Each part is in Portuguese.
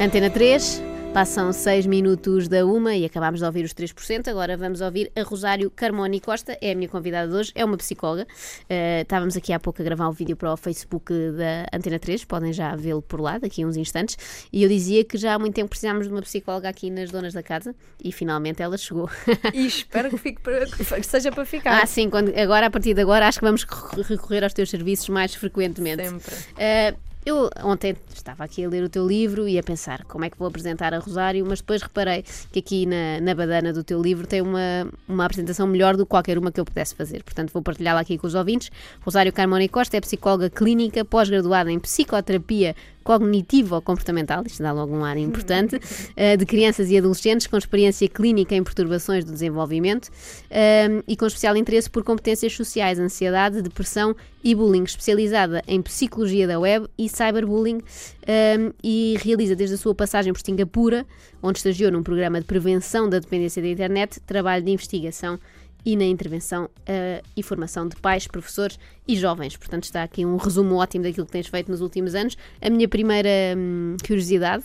Antena 3, passam 6 minutos da uma e acabámos de ouvir os 3%. Agora vamos ouvir a Rosário Carmoni Costa, é a minha convidada de hoje, é uma psicóloga. Uh, estávamos aqui há pouco a gravar um vídeo para o Facebook da Antena 3, podem já vê-lo por lá daqui a uns instantes. E eu dizia que já há muito tempo precisávamos de uma psicóloga aqui nas Donas da Casa e finalmente ela chegou. E espero que, fique para, que seja para ficar. Ah, sim, quando, agora a partir de agora acho que vamos recorrer aos teus serviços mais frequentemente. Sempre. Uh, eu ontem estava aqui a ler o teu livro e a pensar como é que vou apresentar a Rosário, mas depois reparei que aqui na, na badana do teu livro tem uma, uma apresentação melhor do que qualquer uma que eu pudesse fazer. Portanto, vou partilhá-la aqui com os ouvintes. Rosário Carmona Costa é psicóloga clínica, pós-graduada em psicoterapia cognitivo-comportamental, isto dá logo um ar importante, uh, de crianças e adolescentes com experiência clínica em perturbações do desenvolvimento uh, e com especial interesse por competências sociais, ansiedade, depressão e bullying, especializada em psicologia da web e cyberbullying uh, e realiza desde a sua passagem por Singapura, onde estagiou num programa de prevenção da dependência da internet, trabalho de investigação e na intervenção uh, e formação de pais, professores e jovens. Portanto, está aqui um resumo ótimo daquilo que tens feito nos últimos anos. A minha primeira hum, curiosidade,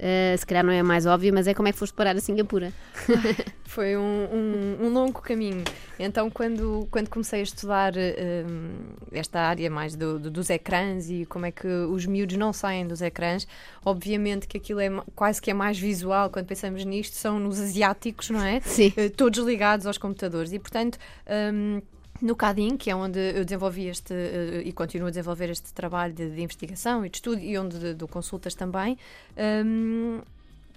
uh, se calhar não é mais óbvia, mas é como é que foste parar a Singapura? Foi um, um, um, longo caminho. Então, quando, quando comecei a estudar um, esta área mais do, do, dos ecrãs e como é que os miúdos não saem dos ecrãs, obviamente que aquilo é quase que é mais visual quando pensamos nisto, são nos asiáticos, não é? Sim. Uh, todos ligados aos computadores. E, portanto. Um, no CADIN, que é onde eu desenvolvi este uh, e continuo a desenvolver este trabalho de, de investigação e de estudo e onde dou consultas também, um,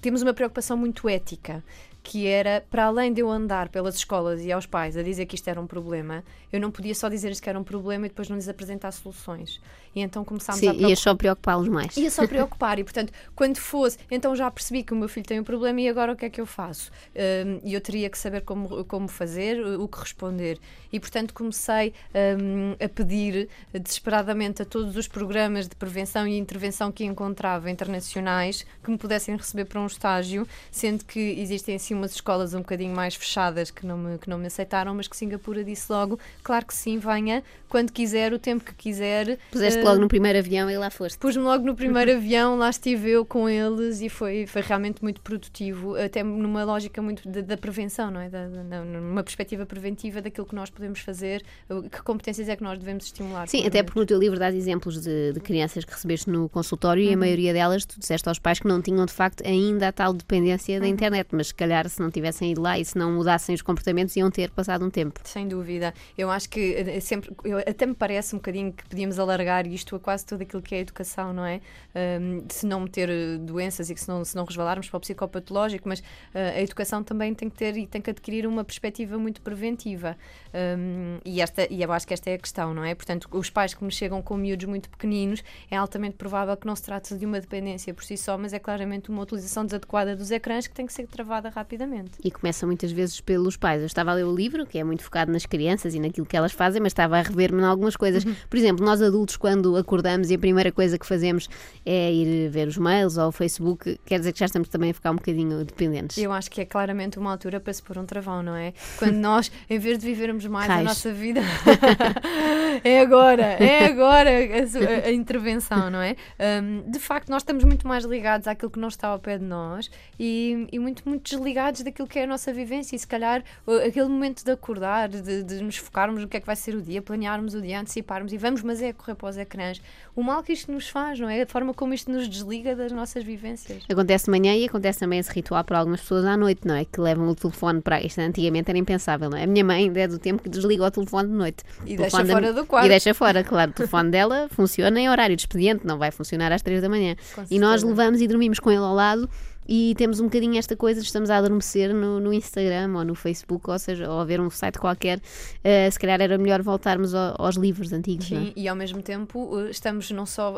temos uma preocupação muito ética que era, para além de eu andar pelas escolas e aos pais a dizer que isto era um problema, eu não podia só dizer que era um problema e depois não lhes apresentar soluções. E então começámos Sim, a preocupar. ia só preocupá-los mais. Ia só preocupar e, portanto, quando fosse, então já percebi que o meu filho tem um problema e agora o que é que eu faço? Um, e eu teria que saber como, como fazer, o que responder. E, portanto, comecei um, a pedir desesperadamente a todos os programas de prevenção e intervenção que encontrava internacionais que me pudessem receber para um estágio, sendo que existem assim umas escolas um bocadinho mais fechadas que não me, que não me aceitaram, mas que Singapura disse logo, claro que sim, venha, quando quiser, o tempo que quiser. Puseste uh, logo no primeiro avião e lá foste. Pus-me logo no primeiro avião, lá estive eu com eles e foi, foi realmente muito produtivo, até numa lógica muito da, da prevenção, não é? Da, da, numa perspectiva preventiva daquilo que nós podemos fazer, que competências é que nós devemos estimular. Sim, até porque no teu livro dás exemplos de, de crianças que recebeste no consultório uhum. e a uhum. maioria delas, tu disseste aos pais que não tinham de facto ainda a tal dependência uhum. da internet, mas se calhar se não tivessem ido lá e se não mudassem os comportamentos iam ter passado um tempo. Sem dúvida. Eu acho que eh, sempre, eu, até me parece um bocadinho que podíamos alargar isto a quase tudo aquilo que é a educação, não é? Um, se não meter eh, doenças e que se não, se não resvalarmos para o psicopatológico, mas uh, a educação também tem que ter e tem que adquirir uma perspectiva muito preventiva. Um, e, esta, e eu acho que esta é a questão, não é? Portanto, os pais que me chegam com miúdos muito pequeninos, é altamente provável que não se trate de uma dependência por si só, mas é claramente uma utilização desadequada dos ecrãs que tem que ser travada rapidamente. E começa muitas vezes pelos pais. Eu estava a ler o livro, que é muito focado nas crianças e naquilo que elas fazem, mas estava a rever-me em algumas coisas. Uhum. Por exemplo, nós adultos, quando acordamos e a primeira coisa que fazemos é ir ver os mails ou o Facebook, quer dizer que já estamos também a ficar um bocadinho dependentes. Eu acho que é claramente uma altura para se pôr um travão, não é? Quando nós, em vez de vivermos mais Raios. a nossa vida, é agora, é agora a, a, a intervenção, não é? Um, de facto, nós estamos muito mais ligados àquilo que não está ao pé de nós e, e muito, muito desligados daquilo que é a nossa vivência e se calhar aquele momento de acordar, de, de, nos focarmos no que é que vai ser o dia, planearmos o dia, anteciparmos e vamos, mas é correr para os ecrãs. O mal que isto nos faz, não é? A forma como isto nos desliga das nossas vivências. Acontece de manhã e acontece também esse ritual para algumas pessoas à noite, não é? Que levam o telefone para. Isto antigamente era impensável, não é? A minha mãe é do tempo que desliga o telefone de noite. E deixa fora do quarto. E deixa fora, claro. O telefone dela funciona em horário de expediente, não vai funcionar às três da manhã. E nós levamos e dormimos com ele ao lado e temos um bocadinho esta coisa de estamos a adormecer no, no Instagram ou no Facebook, ou seja, ou a ver um site qualquer, uh, se calhar era melhor voltarmos ao, aos livros antigos. Sim, é? e ao mesmo tempo uh, estamos não só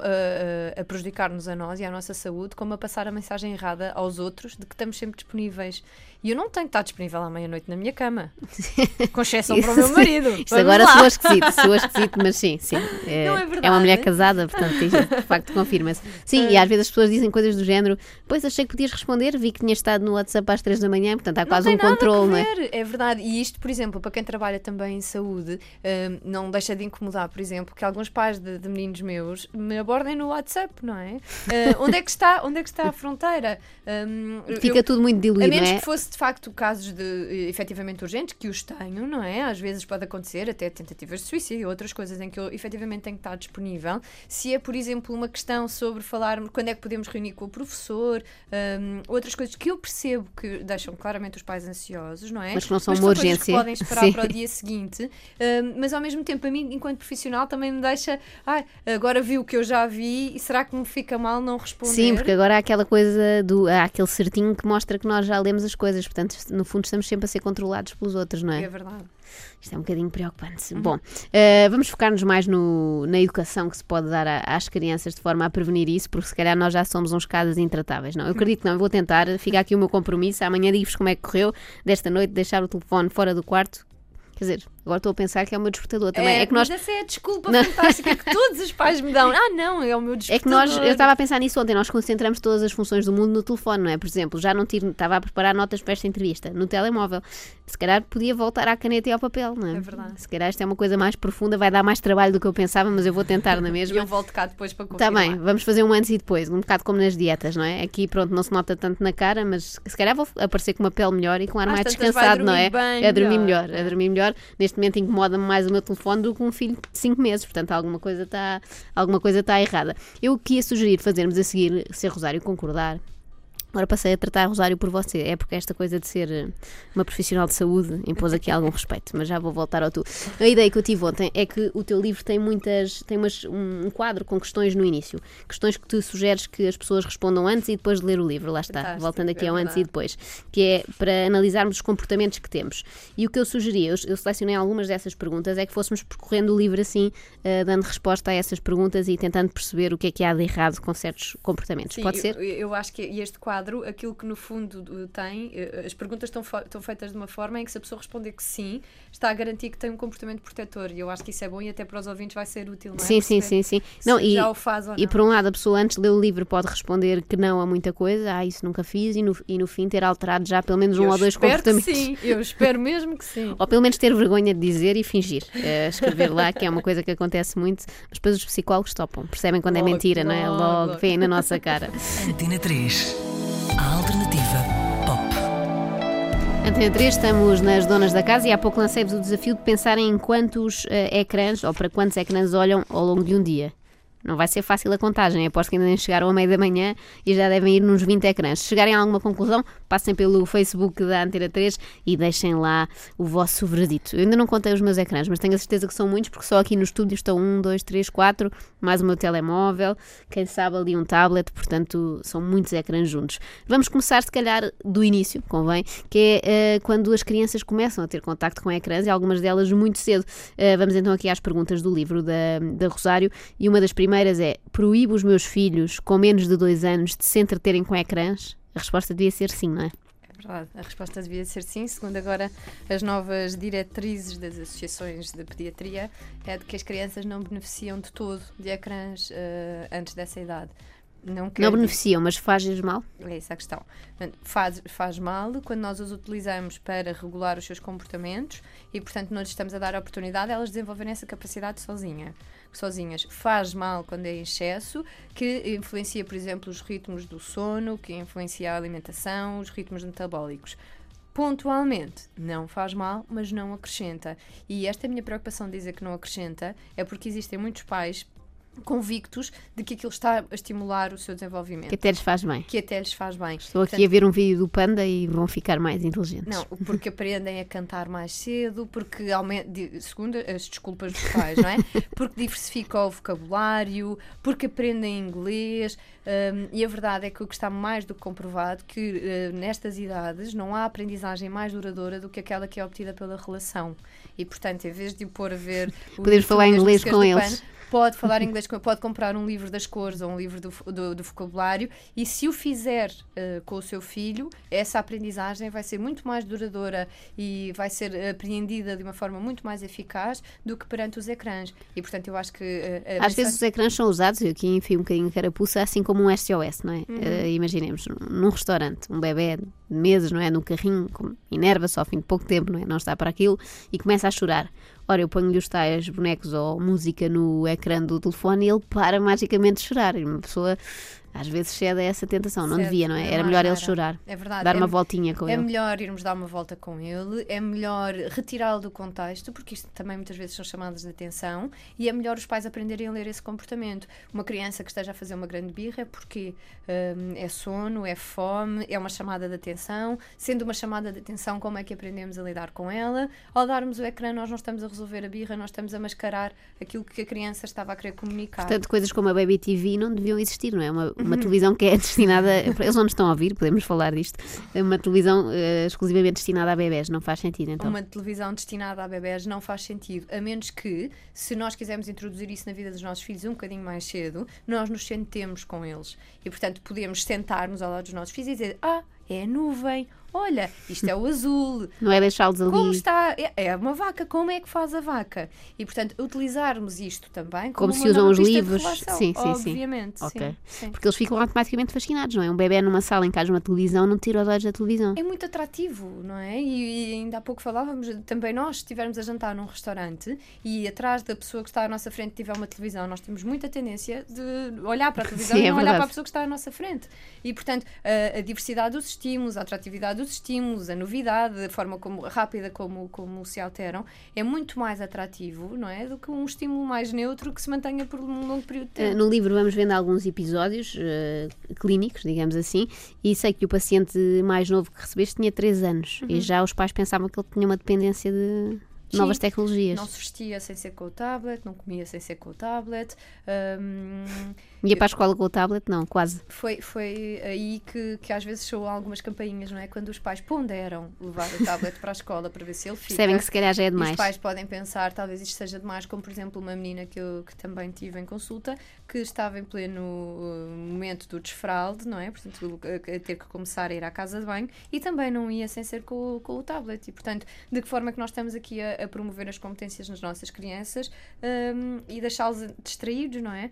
a prejudicar-nos a nós e à nossa saúde, como a passar a mensagem errada aos outros de que estamos sempre disponíveis. E eu não tenho que estar disponível à meia-noite na minha cama. Com exceção para o meu marido. Isto agora soa esquisito, soa esquisito, mas sim, sim. É, não é, verdade. é uma mulher casada, portanto, de facto confirma-se. Sim, uh, e às vezes as pessoas dizem coisas do género, pois achei que podias responder, vi que tinha estado no WhatsApp às 3 da manhã, portanto há quase um controle, não é? É verdade, e isto, por exemplo, para quem trabalha também em saúde, um, não deixa de incomodar, por exemplo, que alguns pais de, de meninos meus me abordem no WhatsApp, não é? Uh, onde, é que está, onde é que está a fronteira? Um, Fica eu, tudo muito diluído, A menos é? que fosse de facto casos de efetivamente urgentes, que os tenho, não é? Às vezes pode acontecer até tentativas de suicídio e outras coisas em que eu efetivamente tenho que estar disponível. Se é, por exemplo, uma questão sobre falar quando é que podemos reunir com o professor, um, outras coisas que eu percebo que deixam claramente os pais ansiosos, não é? Mas que não são mas uma são urgência. Que podem esperar Sim. para o dia seguinte, um, mas ao mesmo tempo, a mim, enquanto profissional, também me deixa, ah, agora vi o que eu já vi e será que me fica mal não responder? Sim, porque agora há aquela coisa do. há aquele certinho que mostra que nós já lemos as coisas, portanto, no fundo, estamos sempre a ser controlados pelos outros, não é? É verdade. Isto é um bocadinho preocupante. Uhum. Bom, uh, vamos focar-nos mais no, na educação que se pode dar a, às crianças de forma a prevenir isso, porque se calhar nós já somos uns casos intratáveis. Não, eu acredito que não, eu vou tentar. Fica aqui o meu compromisso. Amanhã digo-vos como é que correu desta noite, deixar o telefone fora do quarto. Quer dizer, Agora estou a pensar que é o meu despertador também. É, é que nós... Mas essa é a desculpa não. fantástica que todos os pais me dão. Ah, não, é o meu despertador. É que nós, eu estava a pensar nisso ontem, nós concentramos todas as funções do mundo no telefone, não é? Por exemplo, já não tive, estava a preparar notas para esta entrevista no telemóvel. Se calhar podia voltar à caneta e ao papel, não é? É verdade. Se calhar isto é uma coisa mais profunda, vai dar mais trabalho do que eu pensava, mas eu vou tentar na mesma. e eu volto cá depois para confirmar. Está bem, vamos fazer um antes e depois, um bocado como nas dietas, não é? Aqui, pronto, não se nota tanto na cara, mas se calhar vou aparecer com uma pele melhor e com um ar mais descansado, não é? Bem, a dormir melhor, melhor, a dormir melhor. Neste momento incomoda-me mais mais o meu telefone do que um filho de 5 meses. Portanto, alguma coisa está alguma coisa está errada. Eu que ia sugerir fazermos a seguir, se a Rosário concordar, Agora passei a tratar Rosário por você. É porque esta coisa de ser eh, uma profissional de saúde impôs aqui algum respeito, mas já vou voltar ao tu. A ideia que eu tive ontem é que o teu livro tem muitas. tem umas, um quadro com questões no início. Questões que tu sugeres que as pessoas respondam antes e depois de ler o livro. Lá está, Fantástico, voltando aqui é ao antes e depois. Que é para analisarmos os comportamentos que temos. E o que eu sugeri, eu, eu selecionei algumas dessas perguntas, é que fôssemos percorrendo o livro assim, uh, dando resposta a essas perguntas e tentando perceber o que é que há de errado com certos comportamentos. Sim, Pode ser? Eu, eu acho que este quadro quadro, aquilo que no fundo tem, eh, as perguntas estão, estão feitas de uma forma em que se a pessoa responder que sim, está a garantir que tem um comportamento protetor. E eu acho que isso é bom e até para os ouvintes vai ser útil, não é? Sim, sim, sim, sim. Não, e, já o faz ou não. E por um lado, a pessoa antes de ler o livro pode responder que não a muita coisa, ah, isso nunca fiz, e no, e no fim ter alterado já pelo menos um eu ou dois comportamentos. sim, eu espero mesmo que sim. ou pelo menos ter vergonha de dizer e fingir. Uh, escrever lá, que é uma coisa que acontece muito, mas depois os psicólogos topam, percebem quando é logo, é mentira, logo, não é? Logo, logo. vem na nossa cara. Antena 3 Antena 3, estamos nas donas da casa e há pouco lancei-vos o desafio de pensarem em quantos uh, ecrãs ou para quantos ecrãs olham ao longo de um dia. Não vai ser fácil a contagem. Aposto que ainda nem chegaram à meia da manhã e já devem ir nos 20 ecrãs. Se chegarem a alguma conclusão, passem pelo Facebook da Antena 3 e deixem lá o vosso veredito. Eu ainda não contei os meus ecrãs, mas tenho a certeza que são muitos, porque só aqui no estúdio estão um, dois, três, quatro, mais o meu telemóvel, quem sabe ali um tablet, portanto são muitos ecrãs juntos. Vamos começar, se calhar, do início, convém, que é uh, quando as crianças começam a ter contacto com ecrãs e algumas delas muito cedo. Uh, vamos então aqui às perguntas do livro da, da Rosário e uma das primeiras primeiras é: proíbo os meus filhos com menos de dois anos de se entreterem com ecrãs? A resposta devia ser sim, não é? É a resposta devia ser sim, segundo agora as novas diretrizes das associações de pediatria, é de que as crianças não beneficiam de todo de ecrãs uh, antes dessa idade. Não, não beneficiam, mas faz-lhes mal? É essa a questão. Faz, faz mal quando nós os utilizamos para regular os seus comportamentos e, portanto, nós estamos a dar a oportunidade a elas desenvolverem essa capacidade sozinha sozinhas faz mal quando é em excesso, que influencia, por exemplo, os ritmos do sono, que influencia a alimentação, os ritmos metabólicos pontualmente não faz mal, mas não acrescenta. E esta é a minha preocupação de dizer que não acrescenta, é porque existem muitos pais convictos de que aquilo está a estimular o seu desenvolvimento. Que até lhes faz bem. Que até lhes faz bem. Estou Portanto, aqui a ver um vídeo do Panda e vão ficar mais inteligentes. Não, porque aprendem a cantar mais cedo, porque aumenta, segundo as desculpas dos pais, não é? Porque diversifica o vocabulário, porque aprendem inglês. Um, e a verdade é que o que está mais do que comprovado que uh, nestas idades não há aprendizagem mais duradoura do que aquela que é obtida pela relação. E portanto, em vez de o pôr a ver. Poder falar inglês com eles. Pode falar inglês, pode comprar um livro das cores ou um livro do, do, do vocabulário e se o fizer uh, com o seu filho, essa aprendizagem vai ser muito mais duradoura e vai ser apreendida de uma forma muito mais eficaz do que perante os ecrãs. E portanto eu acho que. Uh, Às vezes os ecrãs são usados, eu aqui enfio um bocadinho a carapuça, assim como um SOS, não é? Uhum. Uh, imaginemos, num restaurante, um bebê de meses, não é? No carrinho, inerva-se ao fim de pouco tempo, não é? Não está para aquilo e começa a chorar. Ora, eu ponho-lhe os tais bonecos ou música no ecrã do telefone e ele para magicamente de chorar. E uma pessoa às vezes cede a essa tentação. Não devia, não é? Era melhor ele chorar. É verdade. Dar é, uma voltinha com é ele. É melhor irmos dar uma volta com ele, é melhor retirá-lo do contexto, porque isto também muitas vezes são chamadas de atenção, e é melhor os pais aprenderem a ler esse comportamento. Uma criança que esteja a fazer uma grande birra é porque hum, é sono, é fome, é uma chamada de atenção. Sendo uma chamada de atenção, como é que aprendemos a lidar com ela? Ao darmos o ecrã, nós não estamos a resolver a birra, nós estamos a mascarar aquilo que a criança estava a querer comunicar. Portanto, coisas como a Baby TV não deviam existir, não é? Uma, uma televisão que é destinada. Eles não nos estão a ouvir, podemos falar disto. É uma televisão uh, exclusivamente destinada a bebés, não faz sentido então. Uma televisão destinada a bebés não faz sentido, a menos que, se nós quisermos introduzir isso na vida dos nossos filhos um bocadinho mais cedo, nós nos sentemos com eles. E portanto podemos sentar-nos ao lado dos nossos filhos e dizer: Ah, é a nuvem, olha, isto é o azul. Não é deixá-los ali. Como está? É, é, uma vaca, como é que faz a vaca? E, portanto, utilizarmos isto também como, como se usam os livros. Sim, sim, obviamente, sim. Okay. Sim, Porque eles ficam automaticamente fascinados, não é? Um bebê numa sala em casa uma televisão não tira os olhos da televisão. É muito atrativo, não é? E, e, ainda há pouco falávamos, também nós, estivermos a jantar num restaurante e atrás da pessoa que está à nossa frente tiver uma televisão, nós temos muita tendência de olhar para a televisão sim, e não é olhar para a pessoa que está à nossa frente. E, portanto, a, a diversidade dos estímulos, a atratividade dos estímulos, a novidade, a forma como, rápida como, como se alteram, é muito mais atrativo, não é? Do que um estímulo mais neutro que se mantenha por um longo período de tempo. Uh, no livro vamos vendo alguns episódios uh, clínicos, digamos assim, e sei que o paciente mais novo que recebeste tinha 3 anos uhum. e já os pais pensavam que ele tinha uma dependência de novas tecnologias. Não se vestia sem ser com o tablet, não comia sem ser com o tablet. Um, Ia para a escola com o tablet? Não, quase. Foi, foi aí que, que às vezes soam algumas campainhas, não é? Quando os pais ponderam levar o tablet para a escola para ver se ele fica. Percebem que se calhar já é demais. os pais podem pensar, talvez isto seja demais, como por exemplo uma menina que eu que também tive em consulta, que estava em pleno uh, momento do desfralde, não é? Portanto, ter que começar a ir à casa de banho e também não ia sem ser com, com o tablet. E portanto, de que forma é que nós estamos aqui a, a promover as competências nas nossas crianças um, e deixá-los distraídos, não é?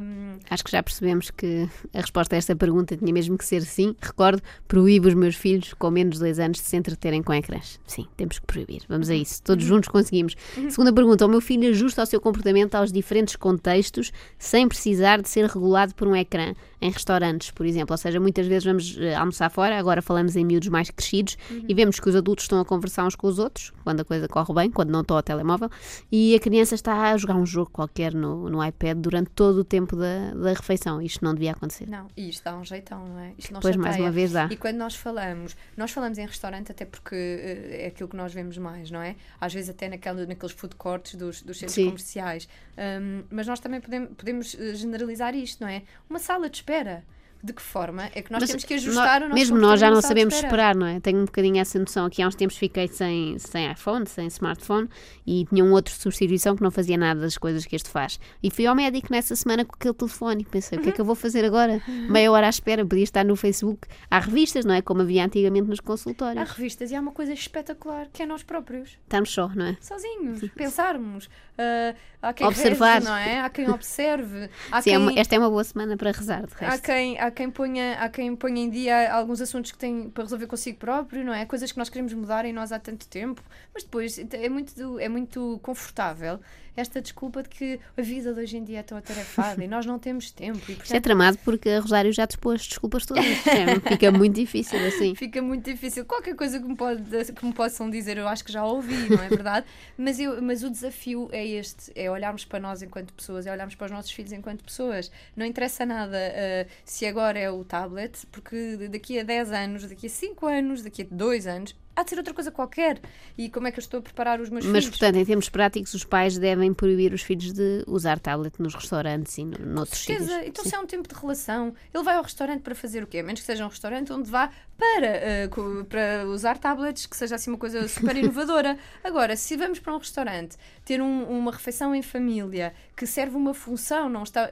Um, Acho que já percebemos que a resposta a esta pergunta tinha mesmo que ser sim. Recordo, proíbo os meus filhos com menos de dois anos de se entreterem com ecrãs. Sim, temos que proibir. Vamos a isso. Todos juntos conseguimos. Segunda pergunta: o meu filho ajusta o seu comportamento aos diferentes contextos sem precisar de ser regulado por um ecrã? Em restaurantes, por exemplo. Ou seja, muitas vezes vamos uh, almoçar fora, agora falamos em miúdos mais crescidos uhum. e vemos que os adultos estão a conversar uns com os outros, quando a coisa corre bem, quando não estão ao telemóvel, e a criança está a jogar um jogo qualquer no, no iPad durante todo o tempo da, da refeição. Isto não devia acontecer. Não, e isto dá um jeitão, não é? Isto não pois, mais uma vez dá. E quando nós falamos, nós falamos em restaurante até porque uh, é aquilo que nós vemos mais, não é? Às vezes até naquela, naqueles food courts dos, dos centros Sim. comerciais. Um, mas nós também podemos, podemos eh, generalizar isto, não é? Uma sala de espera espera de que forma é que nós Mas temos que ajustar nós, o nosso Mesmo nós já não sabemos esperar, não é? Tenho um bocadinho essa noção. Aqui há uns tempos fiquei sem, sem iPhone, sem smartphone e tinha um outro substituição que não fazia nada das coisas que este faz. E fui ao médico nessa semana com aquele telefone e pensei, uhum. o que é que eu vou fazer agora? Meia hora à espera, podia estar no Facebook. Há revistas, não é? Como havia antigamente nos consultórios. Há revistas e há uma coisa espetacular que é nós próprios. Estamos só, não é? Sozinhos, pensarmos. Uh, há quem Observar. Reze, não é? Há quem observe. Há Sim, quem... É uma, esta é uma boa semana para rezar, de resto. Há quem, há quem ponha, há quem ponha em dia alguns assuntos que tem para resolver consigo próprio, não é? Coisas que nós queremos mudar em nós há tanto tempo, mas depois é muito, é muito confortável esta desculpa de que a vida de hoje em dia é tão atarefada e nós não temos tempo. E, portanto... Isto é tramado porque a Rosário já dispôs desculpas todas. É, fica muito difícil assim. Fica muito difícil. Qualquer coisa que me, pode, que me possam dizer, eu acho que já ouvi, não é verdade? mas, eu, mas o desafio é este: é olharmos para nós enquanto pessoas, é olharmos para os nossos filhos enquanto pessoas. Não interessa nada uh, se agora é o tablet, porque daqui a 10 anos, daqui a 5 anos, daqui a 2 anos, há de ser outra coisa qualquer. E como é que eu estou a preparar os meus Mas, filhos? portanto, em termos práticos, os pais devem proibir os filhos de usar tablet nos restaurantes e no, noutros sítios. certeza. Então, Sim. se é um tempo de relação, ele vai ao restaurante para fazer o quê? A menos que seja um restaurante onde vá para, co- para usar tablets, que seja assim uma coisa super inovadora. Agora, se vamos para um restaurante ter um- uma refeição em família que serve uma função, não está.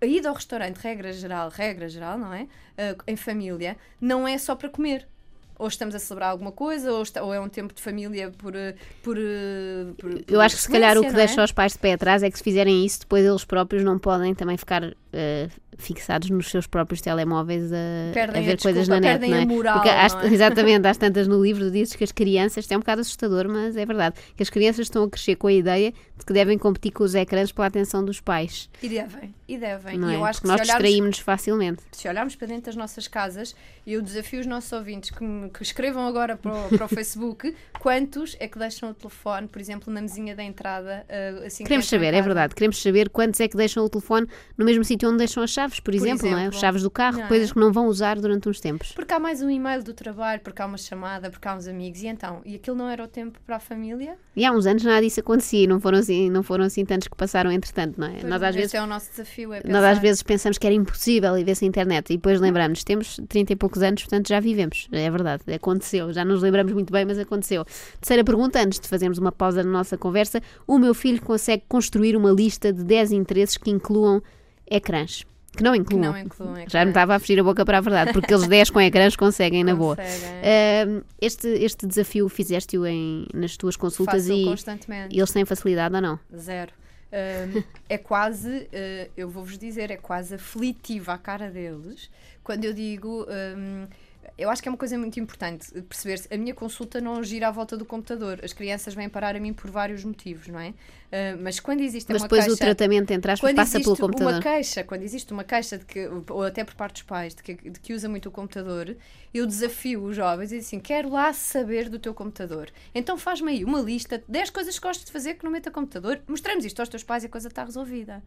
A ida ao restaurante, regra geral, regra geral, não é? Eh, em família, não é só para comer. Ou estamos a celebrar alguma coisa, ou, está- ou é um tempo de família por. eh, por, eh, por- por Eu acho que se calhar o que é? deixa os pais de pé atrás é que se fizerem isso, depois eles próprios não podem também ficar eh, fixados nos seus próprios telemóveis a, a a ver coisas desculpa, na net, não é? a moral, Porque às- não é? Exatamente, às tantas no livro dizes que as crianças, isto é um bocado assustador, mas é verdade, que as crianças estão a crescer com a ideia de que devem competir com os ecrãs pela atenção dos pais, E devem, e devem. não e é? eu acho Porque que nós se olharmos distraímos-nos facilmente. se olharmos para dentro das nossas casas, eu desafio os nossos ouvintes que, me- que escrevam agora para o, para o Facebook quantos é que deixam o telefone, por exemplo, na mesinha da entrada. ah, assim que Queremos em saber, é verdade, queremos saber quantos é que deixam o telefone no mesmo sítio onde deixam as chaves, por exemplo, não é? exemplo. As chaves do carro, Não é? coisas que não vão usar durante uns tempos. Porque há mais um e-mail do trabalho, porque há uma chamada, porque há uns amigos, e então, e aquilo não era o tempo para a família? E há uns anos nada disso acontecia e não foram assim, não foram assim tantos que passaram entretanto, não é? Pois, Nós às vezes é o nosso desafio, é Nós às vezes pensamos que era impossível e ver-se a internet e depois lembramos, temos 30 e poucos anos, portanto já vivemos. É verdade, aconteceu. Já nos lembramos muito bem, mas aconteceu. Terceira pergunta, antes de fazermos uma pausa na nossa conversa, o meu filho consegue construir uma lista de 10 interesses que incluam ecrãs. Que não que incluam. não incluam. Já me estava a fugir a boca para a verdade, porque aqueles 10 com ecrãs conseguem na boa. Ahm, este, este desafio fizeste-o nas tuas consultas Faço e, constantemente. eles têm facilidade ou não? Zero. Um, é quase, uh, eu vou-vos dizer, é quase aflitiva a cara deles quando eu digo. um, eu acho que é uma coisa muito importante perceber-se. A minha consulta não gira à volta do computador. As crianças vêm parar a mim por vários motivos, não é? Uh, mas quando existe Mas uma depois queixa, o tratamento, entre aspas, passa pelo computador. uma queixa, quando existe uma queixa de que, ou até por parte dos pais, de que, de que usa muito o computador, eu desafio os jovens e digo assim: quero lá saber do teu computador. Então faz-me aí uma lista de 10 coisas que gostas de fazer que não meta computador, mostramos isto aos teus pais e a coisa está resolvida.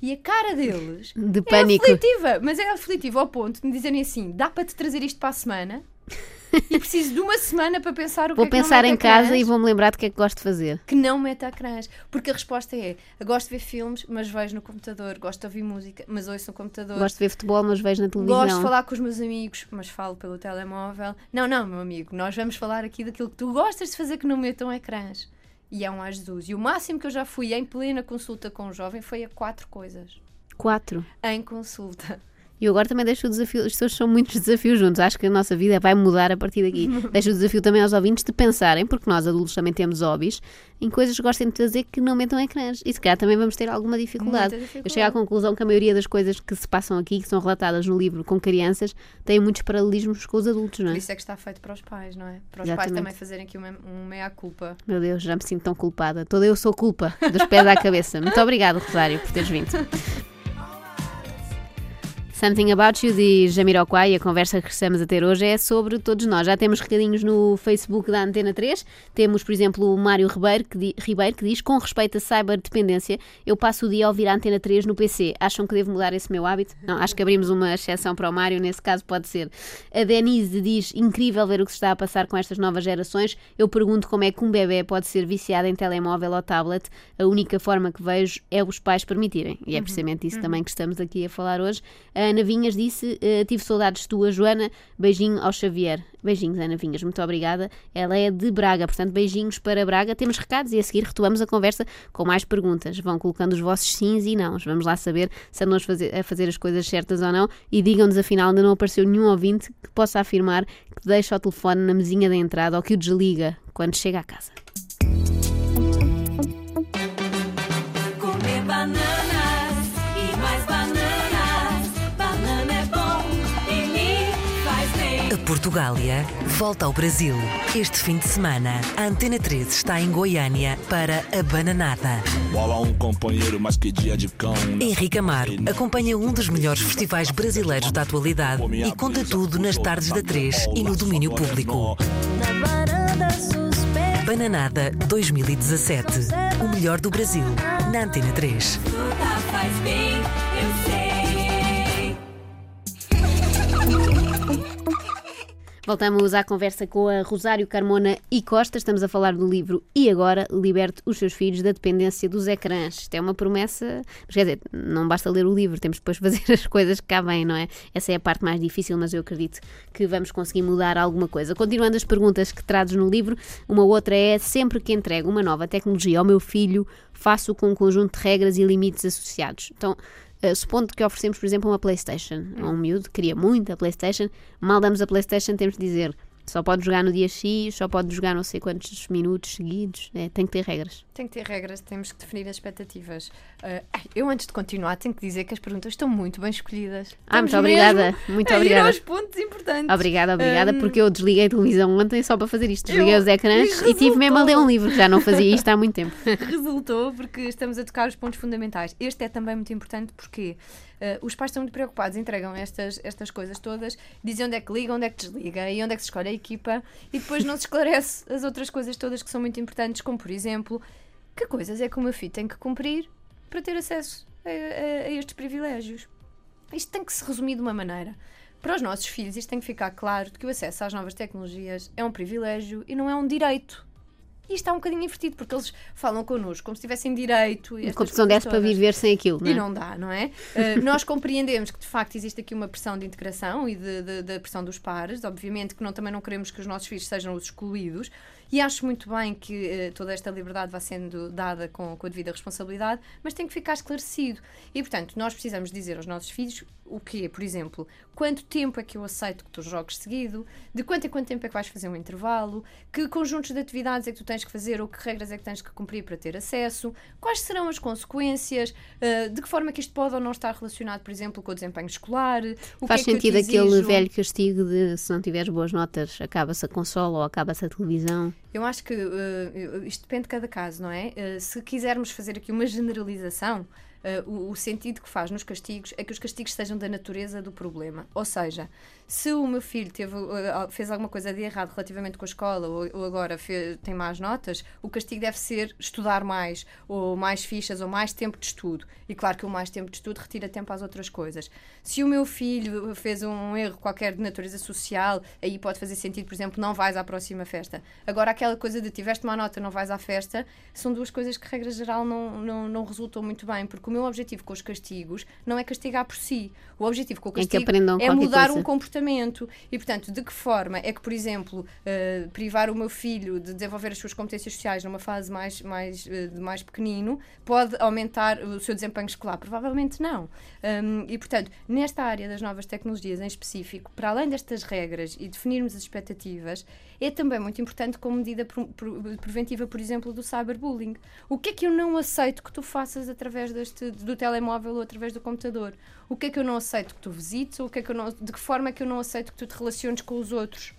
E a cara deles De é pânico. aflitiva, mas é aflitiva ao ponto de me dizerem assim: dá para te trazer isto para a semana? E preciso de uma semana para pensar o Vou que é que não pensar mete em casa e vou-me lembrar do que é que gosto de fazer. que não meta ecrãs. Porque a resposta é: gosto de ver filmes, mas vejo no computador. Gosto de ouvir música, mas ouço no computador. Gosto de ver futebol, mas vejo na televisão. Gosto de falar com os meus amigos, mas falo pelo telemóvel. Não, não, meu amigo, nós vamos falar aqui daquilo que tu gostas de fazer que não metam ecrãs. E é um ai Jesus. E o máximo que eu já fui em plena consulta com um jovem foi a quatro coisas. Quatro. Em consulta. E eu agora também deixo o desafio, isto hoje são muitos desafios juntos, acho que a nossa vida vai mudar a partir daqui. deixo o desafio também aos ouvintes de pensarem, porque nós adultos também temos hobbies, em coisas que gostem de fazer que não metam ecrãs. E se calhar também vamos ter alguma dificuldade. Dificuldade. Eu chego à conclusão que a maioria das coisas que se passam aqui, que são relatadas no livro com crianças, têm muitos paralelismos com os adultos, não Por é? isso é que está feito para os pais, não é? Para os pais Exatamente. também fazerem aqui uma, um meia-culpa. Meu Deus, já me sinto tão culpada. Toda eu sou culpa, dos pés à cabeça. Muito obrigado, Rosário, por teres vindo. Something About You de Jamiroquai, a conversa que estamos a ter hoje é sobre todos nós. Já temos recadinhos no Facebook da Antena 3. Temos, por exemplo, o Mário Ribeiro que, di- Ribeiro, que diz: Com respeito a cyberdependência, eu passo o dia a ouvir a Antena 3 no PC. Acham que devo mudar esse meu hábito? Não, acho que abrimos uma exceção para o Mário, nesse caso pode ser. A Denise diz: Incrível ver o que se está a passar com estas novas gerações. Eu pergunto como é que um bebê pode ser viciado em telemóvel ou tablet. A única forma que vejo é os pais permitirem. E é precisamente isso também que estamos aqui a falar hoje. Ana Vinhas disse: eh, Tive saudades tuas, Joana. Beijinho ao Xavier. Beijinhos, Ana Vinhas, muito obrigada. Ela é de Braga, portanto, beijinhos para Braga. Temos recados e a seguir retomamos a conversa com mais perguntas. Vão colocando os vossos sims e nãos. Vamos lá saber se fazer- a fazer as coisas certas ou não. E digam-nos, afinal, ainda não apareceu nenhum ouvinte que possa afirmar que deixa o telefone na mesinha da entrada ou que o desliga quando chega à casa. Portugália volta ao Brasil. Este fim de semana, a Antena 3 está em Goiânia para a Bananada. Bola um companheiro, mas que dia de cão. né? Henrique Amaro acompanha um dos melhores festivais brasileiros da atualidade e conta tudo nas tardes da 3 e no domínio público. Bananada 2017. O melhor do Brasil, na Antena 3. Voltamos à conversa com a Rosário Carmona e Costa. Estamos a falar do livro E Agora Liberte os Seus Filhos da Dependência dos Ecrãs. Isto é uma promessa, mas quer dizer, não basta ler o livro, temos depois fazer as coisas que cá vêm, não é? Essa é a parte mais difícil, mas eu acredito que vamos conseguir mudar alguma coisa. Continuando as perguntas que trazes no livro, uma outra é: sempre que entrego uma nova tecnologia ao meu filho, faço com um conjunto de regras e limites associados. Então, Uh, supondo que oferecemos, por exemplo, uma PlayStation. A um miúdo, queria muito a PlayStation, mal damos a PlayStation, temos de dizer só pode jogar no dia X, só pode jogar não sei quantos minutos seguidos, é, tem que ter regras. Tem que ter regras, temos que definir as expectativas. Uh, eu, antes de continuar, tenho que dizer que as perguntas estão muito bem escolhidas. Ah, muito obrigada, muito obrigada. aos pontos importantes. Obrigada, obrigada, Um, porque eu desliguei a televisão ontem só para fazer isto. Desliguei eu- os ecrãs e e tive mesmo a ler resultou. um livro, já não fazia isto há muito tempo. resultou porque estamos a tocar os pontos fundamentais. Este é também muito importante porque eh, os pais estão muito preocupados, entregam estas, estas coisas todas, dizem onde é que liga, onde é que desliga e onde é que se escolhe a equipa e depois não se esclarece as outras coisas todas que são muito importantes, como por exemplo, que coisas é que o meu filho tem que cumprir para ter acesso a, a- a estes privilégios. Isto tem que se resumir de uma maneira. Para os nossos filhos, isto tem que ficar claro de que o acesso às novas tecnologias é um privilégio e não é um direito. E isto está um bocadinho invertido, porque eles falam connosco como se tivessem direito. e Como se não desse para viver sem aquilo, não E é? não dá, não é? Uh, nós compreendemos que de facto existe aqui uma pressão de integração e da pressão dos pares. Obviamente que não, também não queremos que os nossos filhos sejam os excluídos. E acho muito bem que uh, toda esta liberdade vá sendo dada com, com a devida responsabilidade, mas tem que ficar esclarecido. E portanto, nós precisamos dizer aos nossos filhos o quê? Por exemplo, quanto tempo é que eu aceito que tu jogues seguido? De quanto em quanto tempo é que vais fazer um intervalo? Que conjuntos de atividades é que tu tens que fazer ou que regras é que tens que cumprir para ter acesso? Quais serão as consequências? Uh, de que forma que isto pode ou não estar relacionado, por exemplo, com o desempenho escolar? O Faz que é que eu sentido te aquele velho castigo de se não tiveres boas notas, acaba-se a consola ou acaba-se a televisão. Eu acho que uh, isto depende de cada caso, não é? Uh, se quisermos fazer aqui uma generalização, uh, o, o sentido que faz nos castigos é que os castigos sejam da natureza do problema. Ou seja, se o meu filho teve, uh, fez alguma coisa de errado relativamente com a escola ou, ou agora fe- tem más notas, o castigo deve ser estudar mais, ou mais fichas, ou mais tempo de estudo. E claro que o mais tempo de estudo retira tempo às outras coisas. Se o meu filho fez um erro qualquer de natureza social, aí pode fazer sentido, por exemplo, não vais à próxima festa. Agora, aquela coisa de tiveste uma nota, não vais à festa, são duas coisas que, regra geral, não, não, não resultam muito bem, porque o meu objetivo com os castigos não é castigar por si. O objetivo com o É castigo é qualquer mudar coisa. um comportamento. E, portanto, de que forma é que, por exemplo, eh, privar o meu filho de desenvolver as suas competências sociais numa fase mais, mais, eh, de mais pequenino pode aumentar o seu desempenho escolar? Provavelmente não. Hum, e, portanto, nesta área das novas tecnologias em específico, para além destas regras e definirmos as expectativas, é também muito importante como medida preventiva, por exemplo, do cyberbullying. O que é que eu não aceito que tu faças através deste, do telemóvel ou através do computador? O que é que eu não aceito que tu visites? O que é que eu não, de que forma é que eu não aceito que tu te relaciones com os outros?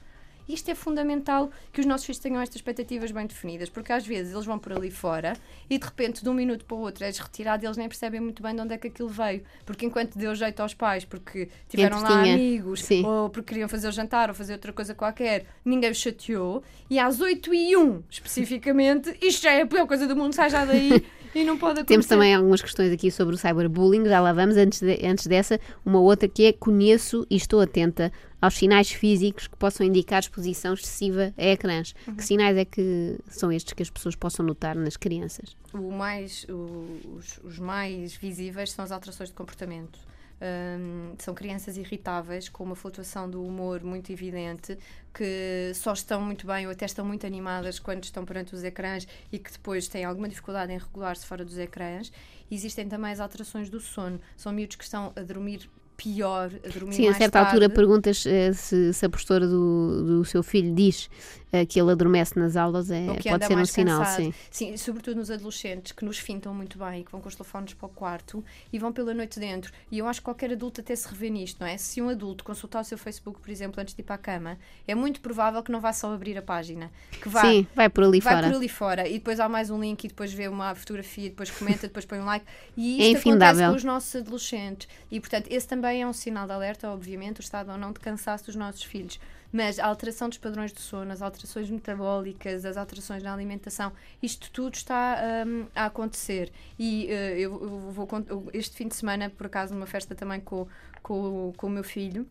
Isto é fundamental que os nossos filhos tenham estas expectativas bem definidas, porque às vezes eles vão por ali fora e de repente, de um minuto para o outro, és retirado e eles nem percebem muito bem de onde é que aquilo veio. Porque enquanto deu jeito aos pais, porque tiveram lá amigos, Sim. ou porque queriam fazer o jantar ou fazer outra coisa qualquer, ninguém os chateou, e às 8 e 1 especificamente, isto já é a pior coisa do mundo, sai já daí e não pode acontecer. Temos também algumas questões aqui sobre o cyberbullying, já lá vamos. Antes, de- antes dessa, uma outra que é conheço e estou atenta aos sinais físicos que possam indicar exposição excessiva a ecrãs. Uhum. Que sinais é que são estes que as pessoas possam notar nas crianças? o mais, o- os, os mais visíveis são as alterações de comportamento. Hum, são crianças irritáveis, com uma flutuação do humor muito evidente, que só estão muito bem ou até estão muito animadas quando estão perante os ecrãs e que depois têm alguma dificuldade em regular-se fora dos ecrãs. Existem também as alterações do sono. São miúdos que estão a dormir pior, a dormir Sim, a certa altura tarde. perguntas eh, se, se a professora do, do seu filho diz eh, que ele adormece nas aulas, é, pode ser um sinal, cansado. sim. Sim, sobretudo nos adolescentes que nos fintam muito bem e que vão com os telefones para o quarto e vão pela noite dentro. E eu acho que qualquer adulto até se revê nisto, não é? Se um adulto consultar o seu Facebook, por exemplo, antes de ir para a cama, é muito provável que não vá só abrir a página, que vá. Sim, vai por ali Vai fora. por ali fora e depois há mais um link e depois vê uma fotografia, depois comenta, depois põe um like e É isto acontece infindável. com os nossos adolescentes e portanto esse também é um sinal de alerta, obviamente, o estado ou não de cansaço dos nossos filhos. Mas a alteração dos padrões de sono, as alterações metabólicas, as alterações na alimentação, isto tudo está hum, a acontecer. E eh, eu, eu vou, este fim de semana, por acaso, numa festa também com, com, com o meu filho,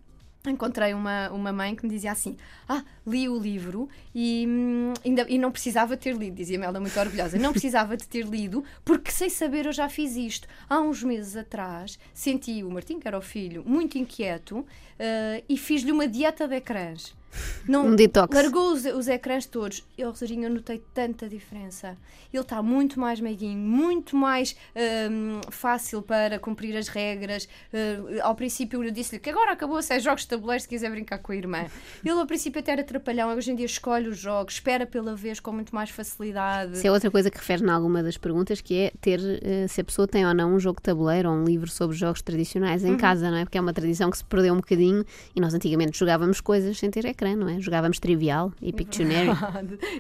encontrei uma, uma mãe que me dizia assim: Ah, li o livro e, hum, ainda, e não precisava ter lido, dizia-me ela muito orgulhosa, não precisava de ter lido, porque sem saber eu já fiz isto. Há uns meses atrás senti o Martim, que era o filho, muito inquieto eh, e fiz-lhe uma dieta de ecrãs. Não, Um detox. Largou os, os ecrãs todos. Eu, Rosarinho, eu notei tanta diferença. Ele está muito mais meiguinho, muito mais hum, fácil para cumprir as regras. Uh, ao princípio eu disse-lhe que agora acabou-se, é jogos de tabuleiro se quiser brincar com a irmã. Ele ao princípio até era trapalhão, hoje em dia escolhe os jogos, espera pela vez com muito mais facilidade. Isso é outra coisa que refere em alguma das perguntas, que é ter eh, se a pessoa tem ou não um jogo de tabuleiro ou um livro sobre jogos tradicionais Uhum. em casa, não é? Porque é uma tradição que se perdeu um bocadinho e nós antigamente jogávamos coisas sem ter ecrã, não é? Jogávamos Trivial e Pictionary.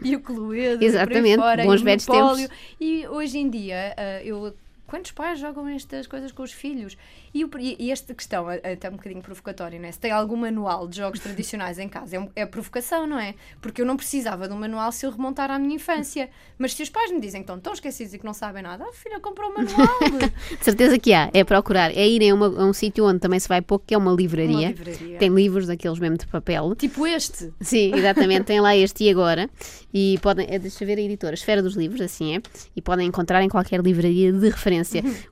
e o Cluedo, Exatamente, fora, bons e velhos Monopólio. E hoje em dia, ah, eu. Quantos pais jogam estas coisas com os filhos? E, o- e- esta questão, é até um bocadinho provocatória, não é? Se tem algum manual de jogos tradicionais em casa, é, um- é provocação, não é? Porque eu não precisava de um manual se eu remontar à minha infância. Mas se os pais me dizem que estão tão esquecidos e que não sabem nada, ah, filha, comprou um manual. De certeza que há, é procurar, é ir a, uma- a um sítio onde também se vai pouco, que é uma livraria. Uma livraria. Tem livros daqueles mesmo de papel. tipo este. Sim, exatamente, tem lá este e agora. E podem, é, deixa ver a editora, Esfera dos Livros, assim é, e podem encontrar em qualquer livraria de referência.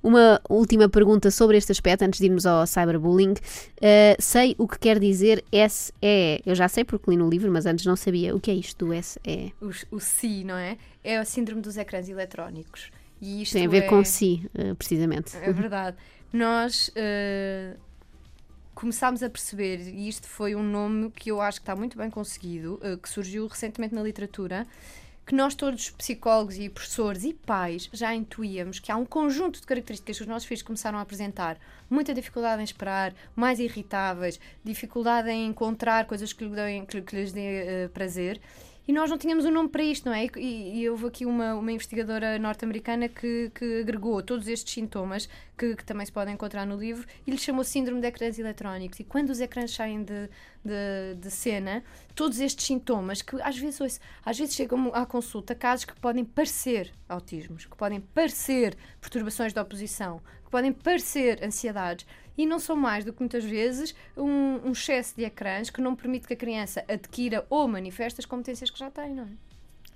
Uma última pergunta sobre este aspecto, antes de irmos ao cyberbullying. Uh, sei o que quer dizer SE. Eu já sei porque li no livro, mas antes não sabia. O que é isto do SE? O, o SI, não é? É o síndrome dos ecrãs eletrónicos. E isto Tem a ver é... com si, uh, precisamente. É verdade. Nós eh, começámos a perceber, e isto foi um nome que eu acho que está muito bem conseguido, eh, que surgiu recentemente na literatura, que nós todos, psicólogos e professores e pais, já intuíamos que há um conjunto de características que os nossos filhos começaram a apresentar. Muita dificuldade em esperar, mais irritáveis, dificuldade em encontrar coisas que, que- lhes dê eh, prazer. E nós não tínhamos um nome para isto, não é? E, e houve aqui uma, uma investigadora norte-americana que, que agregou todos estes sintomas, que, que também se podem encontrar no livro, e lhe chamou Síndrome de Ecrãs Eletrónicos. E quando os ecrãs saem de, de, de cena, todos estes sintomas, que às vezes, ouço, às vezes chegam à consulta casos que podem parecer autismos, que podem parecer perturbações de oposição, que podem parecer ansiedades, e não são mais do que muitas vezes um, um excesso de ecrãs que não permite que a criança adquira ou manifeste as competências que já tem, não é?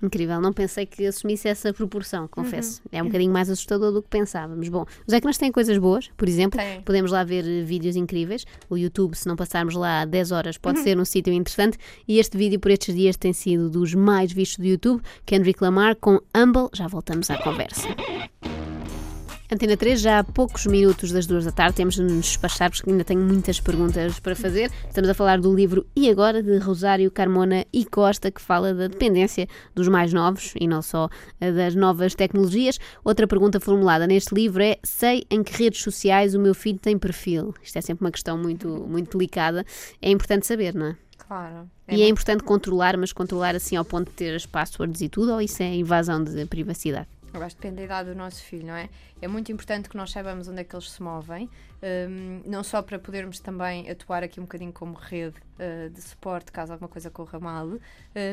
Incrível, não pensei que assumisse essa proporção, confesso. Uhum. É um bocadinho mais assustador do que pensávamos. Bom, os ecrãs têm coisas boas, por exemplo, Têm. podemos lá ver eh, vídeos incríveis. O YouTube, se não passarmos lá 10 horas, pode Uhum. ser um sítio interessante. E este vídeo por estes dias tem sido dos mais vistos do YouTube. Kendrick Lamar com Humble. Já voltamos à conversa. Antena 3, já há poucos minutos das duas da tarde, temos de nos despachar porque ainda tenho muitas perguntas para fazer. Estamos a falar do livro E Agora, de Rosário Carmona e Costa, que fala da dependência dos mais novos e não só eh, das novas tecnologias. Outra pergunta formulada neste livro é: sei em que redes sociais o meu filho tem perfil? Isto é sempre uma questão muito, muito delicada. É importante saber, não é? Claro. e é importante controlar, mas controlar assim ao ponto de ter as passwords e tudo, ou isso é invasão de privacidade? Eu acho que depende da idade do nosso filho, não é? É muito importante que nós saibamos onde é que eles se movem, hum, não só para podermos também atuar aqui um bocadinho como rede uh, de suporte caso alguma coisa corra mal, uh,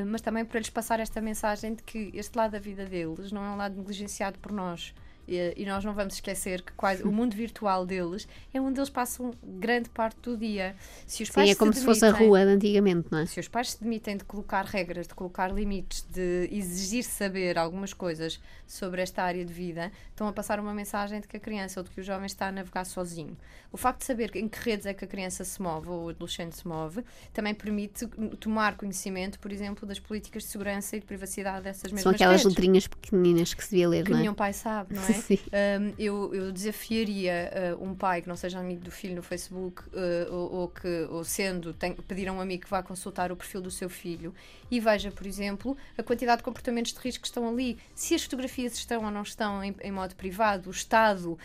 mas também para lhes passar esta mensagem de que este lado da vida deles não é um lado negligenciado por nós. E, e nós não vamos esquecer que quase o mundo virtual deles é onde eles passam grande parte do dia. Se os Sim, pais é como se fosse a rua de antigamente, não é? se os pais se demitem de colocar regras, de colocar limites, de exigir saber algumas coisas sobre esta área de vida, estão a passar uma mensagem de que a criança ou de que o jovem está a navegar sozinho. O facto de saber em que redes é que a criança se move ou o adolescente se move também permite tomar conhecimento, por exemplo, das políticas de segurança e de privacidade dessas mesmas São aquelas redes letrinhas pequeninas que se devia ler, que não é? nenhum pai sabe, não é? Um, eu, eu desafiaria uh, um pai que não seja amigo do filho no Facebook uh, ou, ou que, ou sendo, tem, pedir a um amigo que vá consultar o perfil do seu filho e veja, por exemplo, a quantidade de comportamentos de risco que estão ali, se as fotografias estão ou não estão em, em modo privado, o estado,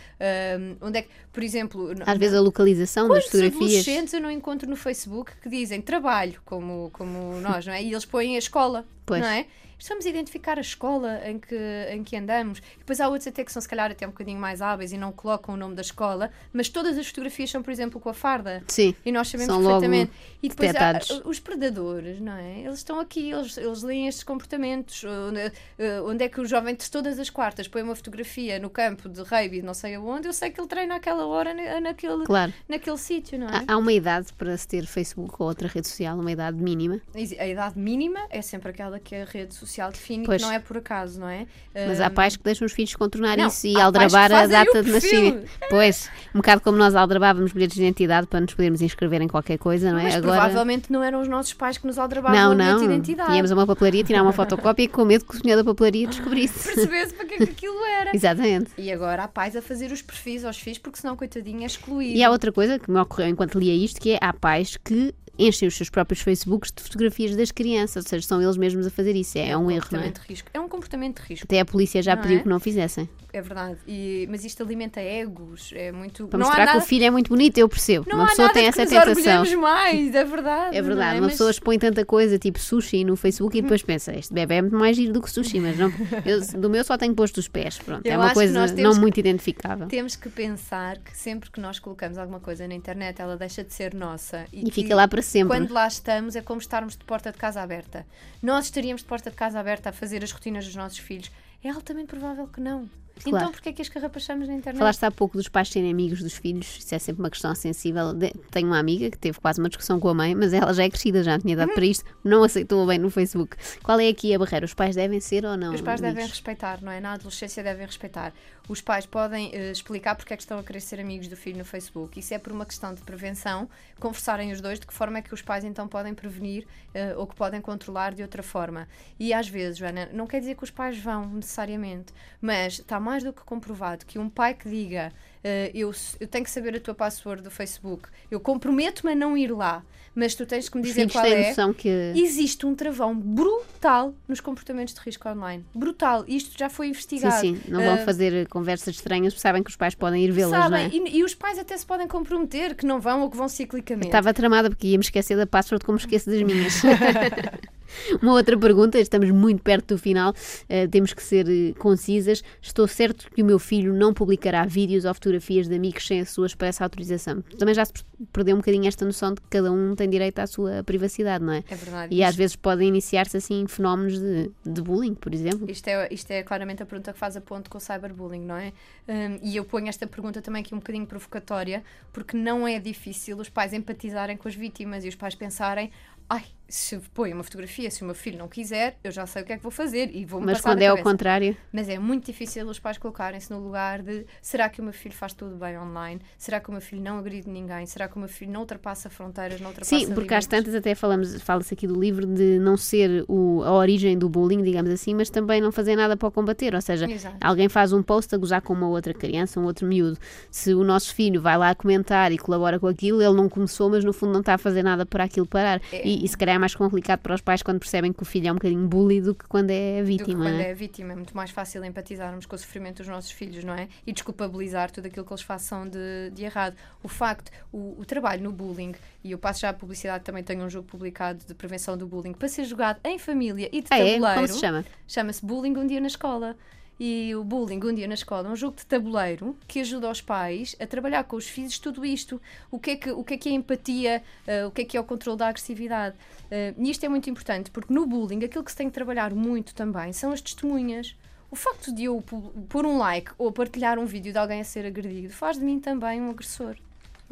um, onde é que, por exemplo, Às vezes a localização das fotografias. adolescentes eu não encontro no Facebook que dizem trabalho, como, como nós, não é? E eles põem a escola. Pois. não é? Estamos a identificar a escola em que, em que andamos. E depois há outros até que são, se calhar, até um bocadinho mais hábeis e não colocam o nome da escola, mas todas as fotografias são, por exemplo, com a farda. Sim. E nós sabemos perfeitamente. E depois há, os predadores, não é? Eles estão aqui, eles, eles leem estes comportamentos. Onde, eh, onde é que o jovem de todas as quartas põe uma fotografia no campo de rugby, não sei aonde, eu sei que ele treina àquela hora na- naquele, Claro. naquele sítio, não é? Há, há uma idade para se ter Facebook ou outra rede social, uma idade mínima. A idade mínima é sempre aquela que a rede social define, Pois. que não é por acaso, não é? Mas há pais que deixam os filhos contornar Não, isso e aldrabar a data de nascimento. Pois, um bocado como nós aldrabávamos bilhetes de identidade para nos podermos inscrever em qualquer coisa, não é? Mas Agora. provavelmente não eram os nossos pais que nos aldrabavam Não, não. de identidade. Íamos a uma papelaria tirar uma fotocópia com medo que o senhor da papelaria descobrisse. Percebesse para que é que aquilo era. Exatamente. E agora há pais a fazer os perfis aos filhos, porque senão, coitadinho, é excluído. E há outra coisa que me ocorreu enquanto lia isto, que é há pais que enchem os seus próprios Facebooks de fotografias das crianças, ou seja, são eles mesmos a fazer isso. É, um erro, não é? de risco. É um comportamento de risco, Até a polícia já Não pediu é? que não fizessem. É verdade. E, mas isto alimenta egos, é muito. Para não mostrar há nada, que o filho é muito bonito, eu percebo. não uma há pessoa nada tem essa tentação. mais, é verdade. É verdade, é? uma Mas- pessoa expõe tanta coisa, tipo sushi no Facebook, e depois pensa, este bebê é muito mais giro do que sushi, mas não, eu, do meu só tenho posto os pés, pronto, é uma coisa não que- muito identificável. Temos que pensar que sempre que nós colocamos alguma coisa na internet, ela deixa de ser nossa. E que fica lá para sempre. Quando lá estamos, é como estarmos de porta de casa aberta. Nós estaríamos de porta de casa aberta a fazer as rotinas dos nossos filhos. É altamente provável que não. Claro. Então, porquê é que as carrapachamos na internet? Falaste há pouco dos pais serem amigos dos filhos, isso é sempre uma questão sensível. De- Tenho uma amiga que teve quase uma discussão com a mãe, mas ela já é crescida, já tinha idade para isto, não aceitou bem no Facebook. Qual é aqui a barreira? Os pais devem ser ou não? Os pais devem amigos? respeitar, não é? Na adolescência devem respeitar. Os pais podem eh, explicar porque é que estão a querer ser amigos do filho no Facebook. Isso é por uma questão de prevenção, conversarem os dois de que forma é que os pais então podem prevenir eh, ou que podem controlar de outra forma. E às vezes, Joana, não quer dizer que os pais vão necessariamente, mas está mais do que comprovado que um pai que diga eh, eu, eu tenho que saber a tua password do Facebook, eu comprometo-me a não ir lá, mas tu tens que me dizer qual é. que. Existe um travão brutal nos comportamentos de risco online. Brutal. Isto já foi Sim, investigado. sim, não vão Ah, fazer conversas estranhas, porque sabem que os pais podem ir vê-las, não é? e, e os pais até se podem comprometer que não vão ou que vão ciclicamente. Estava tramada porque ia-me esquecer da password como esqueço das minhas. Uma outra pergunta, estamos muito perto do final, eh, temos que ser eh, concisas. Estou certo que o meu filho não publicará vídeos ou fotografias de amigos sem a sua expressa autorização. Também já se perdeu um bocadinho esta noção de que cada um tem direito à sua privacidade, não é? É verdade. E às vezes podem iniciar-se assim fenómenos de, de bullying, por exemplo. Isto é, isto é claramente a pergunta que faz a ponto com o cyberbullying, não é? Hum, e eu ponho esta pergunta também aqui um bocadinho provocatória, porque não é difícil os pais empatizarem com as vítimas e os pais pensarem: ai, se põe uma fotografia, se o meu filho não quiser, eu já sei o que é que vou fazer e vou-me Mas quando é ao contrário, Mas é muito difícil os pais colocarem-se no lugar de será que o meu filho faz tudo bem online? Será que o meu filho não agride ninguém? Será que o meu filho não ultrapassa fronteiras, não ultrapassa Sim, porque às limites? tantas até falamos, fala-se aqui do livro de não ser o- a origem do bullying, digamos assim, mas também não fazer nada para o combater. Ou seja, Exato. alguém faz um post a gozar com uma outra criança, um outro miúdo. Se o nosso filho vai lá comentar e colabora com aquilo, ele não começou, mas no fundo não está a fazer nada para aquilo parar. É. E, e se calhar é mais complicado para os pais quando percebem que o filho é um bocadinho bully do que quando é vítima. quando é? é vítima. É muito mais fácil empatizarmos com o sofrimento dos nossos filhos, não é? E desculpabilizar tudo aquilo que eles façam de, de errado. O facto, o, o trabalho no bullying, e eu passo já a publicidade, também tenho um jogo publicado de prevenção do bullying para ser jogado em família e de Ah, é? tabuleiro. Como se chama? Chama-se Bullying Um Dia na Escola. E o Bullying Um Dia na Escola um jogo de tabuleiro que ajuda os pais a trabalhar com os filhos tudo isto. O que é que, o que, é, que é empatia, eh, o que é que é o controle da agressividade. Eh, e isto é muito importante porque no bullying aquilo que se tem que trabalhar muito também são as testemunhas. O facto de eu pôr um like ou partilhar um vídeo de alguém a ser agredido faz de mim também um agressor.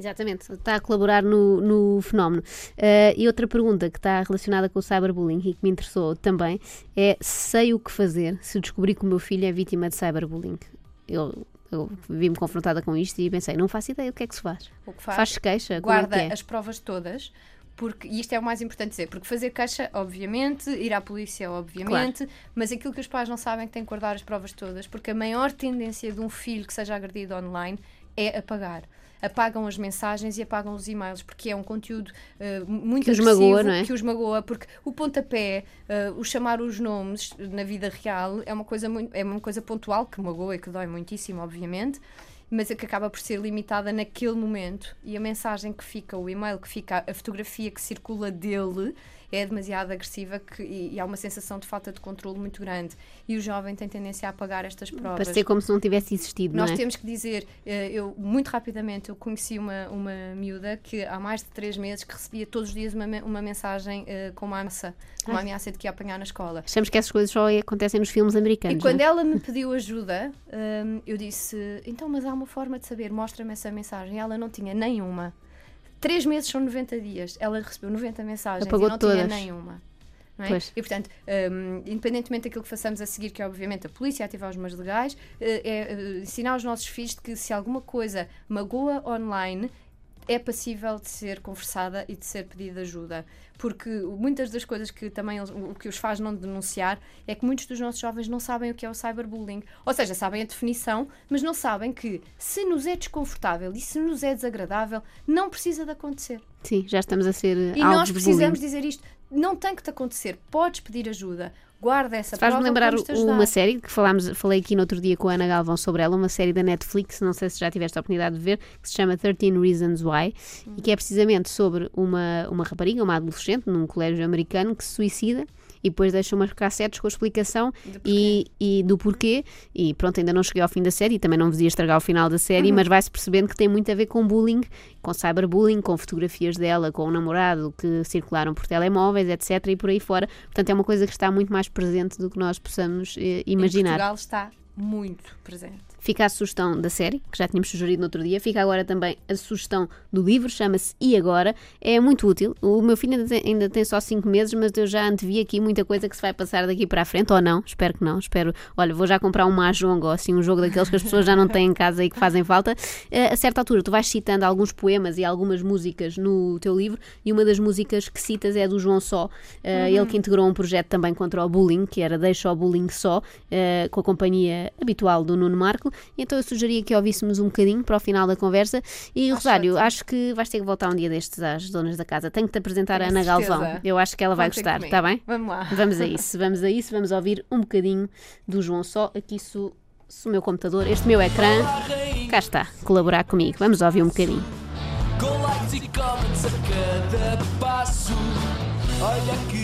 Exatamente, está a colaborar no, no fenómeno. Eh, e outra pergunta que está relacionada com o cyberbullying e que me interessou também é: sei o que fazer se descobrir que o meu filho é vítima de cyberbullying? Eu, eu vi-me confrontada com isto e pensei: não faço ideia o que é que se faz. O que faz? Faz-se queixa? É guarda que é? as provas todas, porque, e isto é o mais importante dizer, porque fazer queixa, obviamente, ir à polícia, obviamente, mas aquilo que os pais não sabem é que têm que guardar as provas todas, porque a maior tendência de um filho que seja agredido online é apagar. Apagam as mensagens e apagam os e-mails, porque é um conteúdo eh, muito Que os agressivo, magoa, não é? que os magoa, porque o pontapé, eh, o chamar os nomes na vida real é uma coisa muito, é uma coisa pontual que magoa e que dói muitíssimo, obviamente. mas é que acaba por ser limitada naquele momento e a mensagem que fica, o e-mail que fica, a fotografia que circula dele é demasiado agressiva que, e, e, há uma sensação de falta de controle muito grande. E o jovem tem tendência a apagar estas provas. Parecer como se não tivesse existido, Nós não é? temos que dizer, eh, eu muito rapidamente eu conheci uma, uma miúda que há mais de três meses que recebia todos os dias uma, uma mensagem uh, com uma ameaça, uma Ai. ameaça de que ia apanhar na escola. Achamos que essas coisas só acontecem nos filmes americanos. E quando é? ela me pediu ajuda, um, ehm, eu disse, então, mas há uma forma de saber, mostra-me essa mensagem. E ela não tinha nenhuma. Três meses são 90 dias. Ela recebeu 90 mensagens Apagou e não todas. tinha nenhuma. É? E, portanto, um, independentemente daquilo que façamos a seguir, que é obviamente a polícia ativar os meios legais, eh, é uh, ensinar os nossos filhos de que se alguma coisa magoa online, é passível de ser conversada e de ser pedida ajuda. Porque muitas das coisas que também o que os faz não denunciar é que muitos dos nossos jovens não sabem o que é o cyberbullying. Ou seja, sabem a definição, mas não sabem que se nos é desconfortável e se nos é desagradável, não precisa de acontecer. Sim, já estamos a ser. E nós precisamos dizer isto. Não tem que te acontecer. Podes pedir ajuda guarda essa Faz-me lembrar uma série que falámos, falei aqui no outro dia com a Ana Galvão sobre ela, uma série da Netflix, não sei se já tiveste a oportunidade de ver, que se chama 13 Reasons Why, hum. e que é precisamente sobre uma, uma rapariga, uma adolescente, num colégio americano, que se suicida e depois deixa umas cassetes com a explicação e, e, do porquê. E pronto, ainda não cheguei ao fim da série, também não vos ia estragar o final da série, uhum. mas vai-se percebendo que tem muito a ver com bullying, com cyberbullying, com fotografias dela, com o namorado que circularam por telemóveis, etc. e por aí fora. Portanto, é uma coisa que está muito mais presente do que nós possamos eh, imaginar. Em Portugal está muito presente. Fica a sugestão da série, que já tínhamos sugerido no outro dia. Fica agora também a sugestão do livro, chama-se E Agora. É muito útil. O meu filho ainda tem, ainda tem só 5 meses, mas eu já antevi aqui muita coisa que se vai passar daqui para a frente, ou não, espero que não. Espero. Olha, vou já comprar um Mahjong ou assim, um jogo daqueles que as pessoas já não têm em casa e que fazem falta. Eh, a certa altura, tu vais citando alguns poemas e algumas músicas no teu livro, e uma das músicas que citas é do João Só, eh, uhum. ele que integrou um projeto também contra o bullying, que era Deixa o Bullying Só, eh, com a companhia habitual do Nuno Marco então eu sugeria que ouvíssemos um bocadinho para o final da conversa. E acho Rosário, acho que vais ter que voltar um dia destes às donas da casa. Tenho que te apresentar a Ana certeza. Galvão. Eu acho que ela vai gostar, está bem? Vamos lá. Vamos a isso, vamos a isso, vamos ouvir um bocadinho do João Só. Aqui se, se o meu computador, este meu ecrã, cá está, colaborar comigo. Vamos ouvir um bocadinho. Com likes e comments a cada passo. Olha que